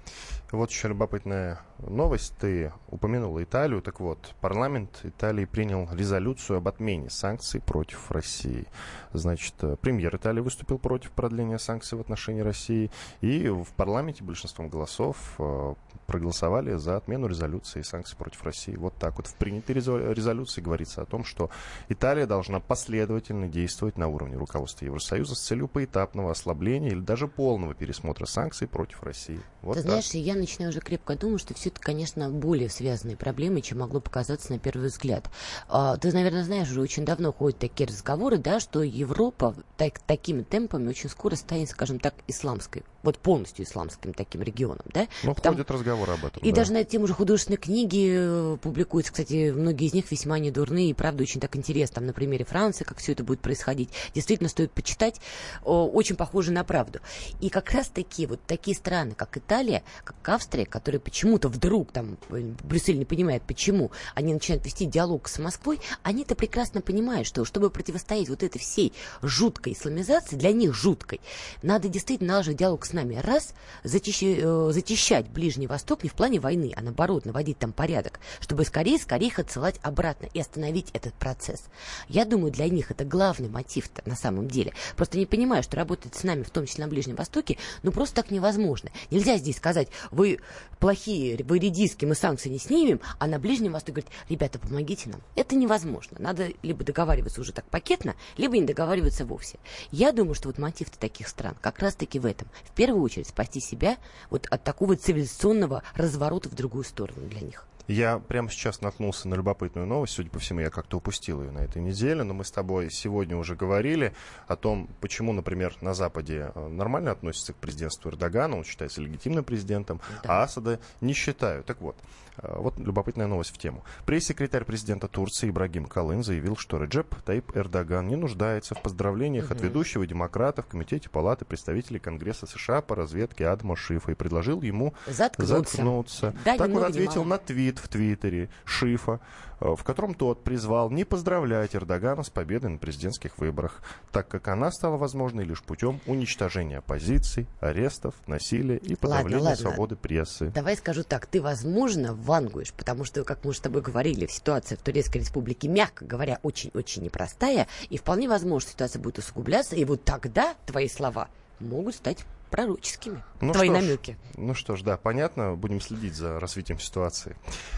Вот еще любопытная новость. Ты упомянула Италию. Так вот, парламент Италии принял резолюцию об отмене санкций против России. Значит, э, премьер Италии выступил против продления санкций в отношении России. И в парламенте большинством голосов э, проголосовали за отмену резолюции санкций против России. Вот так вот. В принятой резолюции говорится о том, что Италия должна последовательно действовать на уровне руководства Евросоюза с целью поэтапного ослабления или даже полного пересмотра санкций против России. Вот Ты так. знаешь, я начинаю уже крепко думать, что все это, конечно, более связанные проблемы, чем могло показаться на первый взгляд. А, ты, наверное, знаешь, уже очень давно ходят такие разговоры, да, что Европа так, такими темпами очень скоро станет, скажем так, исламской, вот полностью исламским таким регионом, да? Ну, Потому... ходит разговор об этом. И да. даже на эту тему уже художественные книги э, публикуются, кстати, многие из них весьма недурные, и правда очень так интересно, там на примере Франции, как все это будет происходить. Действительно стоит почитать, очень похоже на правду. И как раз таки вот такие страны, как Италия, как Австрия, которые почему-то вдруг там э, Брюссель не понимает, почему они начинают вести диалог с Москвой, они это прекрасно понимают, что чтобы противостоять вот этой всей жуткой исламизации, для них жуткой, надо действительно налаживать диалог с нами. Раз, зачищать, э, зачищать Ближний Восток не в плане войны, а наоборот, наводить там порядок, чтобы скорее-скорее их отсылать обратно и остановить этот процесс. Я думаю, для них это главный мотив на самом деле. Просто не понимаю, что работать с нами, в том числе на Ближнем Востоке, ну просто так невозможно. Нельзя здесь сказать, вы плохие, вы редиски, мы санкции не снимем, а на Ближнем Востоке говорит, ребята, помогите нам. Это невозможно. Надо либо договариваться уже так пакетно, либо не договариваться вовсе. Я думаю, что вот мотив таких стран как раз-таки в этом. В первую очередь спасти себя вот от такого цивилизационного разворота в другую сторону для них. Я прямо сейчас наткнулся на любопытную новость. Судя по всему, я как-то упустил ее на этой неделе. Но мы с тобой сегодня уже говорили о том, почему, например, на Западе э, нормально относятся к президентству Эрдогана. Он считается легитимным президентом, да. а Асада не считают. Так вот, вот любопытная новость в тему. Пресс-секретарь президента Турции Ибрагим Калын заявил, что Реджеп Таип Эрдоган не нуждается в поздравлениях угу. от ведущего демократа в Комитете Палаты представителей Конгресса США по разведке Адама Шифа и предложил ему заткнуться. заткнуться. Да, так он ответил на твит в Твиттере Шифа, э, в котором тот призвал не поздравлять Эрдогана с победой на президентских выборах, так как она стала возможной лишь путем уничтожения оппозиции, арестов, насилия и подавления ладно, ладно. свободы прессы. Давай скажу так, ты, возможно, вангуешь, потому что, как мы с тобой говорили, ситуация в Турецкой Республике, мягко говоря, очень-очень непростая, и вполне возможно, ситуация будет усугубляться, и вот тогда твои слова могут стать пророческими. Ну Твои намеки. Ж, ну что ж, да, понятно. Будем следить за развитием ситуации.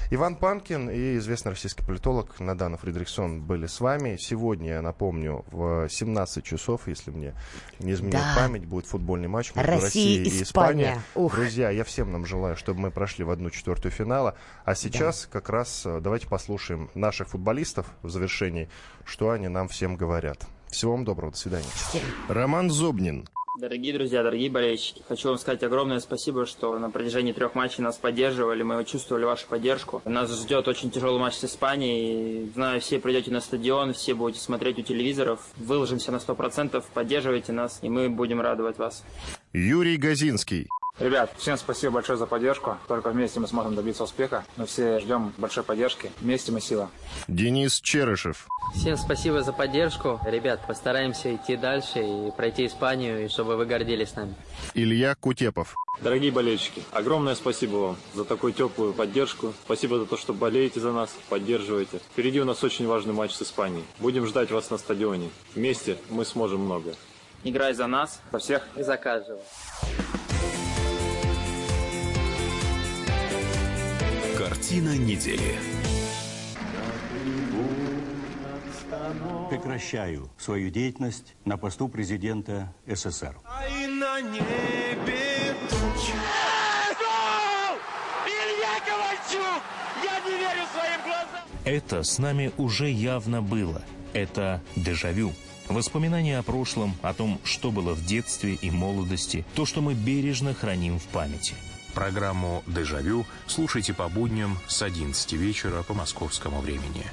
Иван Панкин и известный российский политолог Надана Фридрихсон были с вами. Сегодня, я напомню, в 17 часов, если мне не изменит да. память, будет футбольный матч между Россия, Россией и Испанией. Ух. Друзья, я всем нам желаю, чтобы мы прошли в одну четвертую финала. А сейчас да. как раз э, давайте послушаем наших футболистов в завершении, что они нам всем говорят. Всего вам доброго, до свидания. Роман Зобнин. Дорогие друзья, дорогие болельщики, хочу вам сказать огромное спасибо, что на протяжении трех матчей нас поддерживали, мы чувствовали вашу поддержку. Нас ждет очень тяжелый матч с Испанией. Знаю, все придете на стадион, все будете смотреть у телевизоров. Выложимся на 100%, поддерживайте нас, и мы будем радовать вас. Юрий Газинский. Ребят, всем спасибо большое за поддержку. Только вместе мы сможем добиться успеха. Мы все ждем большой поддержки. Вместе мы сила. Денис Черышев. Всем спасибо за поддержку. Ребят, постараемся идти дальше и пройти Испанию, и чтобы вы гордились нами. Илья Кутепов. Дорогие болельщики, огромное спасибо вам за такую теплую поддержку. Спасибо за то, что болеете за нас, поддерживаете. Впереди у нас очень важный матч с Испанией. Будем ждать вас на стадионе. Вместе мы сможем много. Играй за нас, за всех и за каждого. Картина недели. Прекращаю свою деятельность на посту президента СССР. А на небе тучи. Илья Ковальчук! Я не верю своим глазам! Это с нами уже явно было. Это дежавю. Воспоминания о прошлом, о том, что было в детстве и молодости, то, что мы бережно храним в памяти – Программу «Дежавю» слушайте по будням с 11 вечера по московскому времени.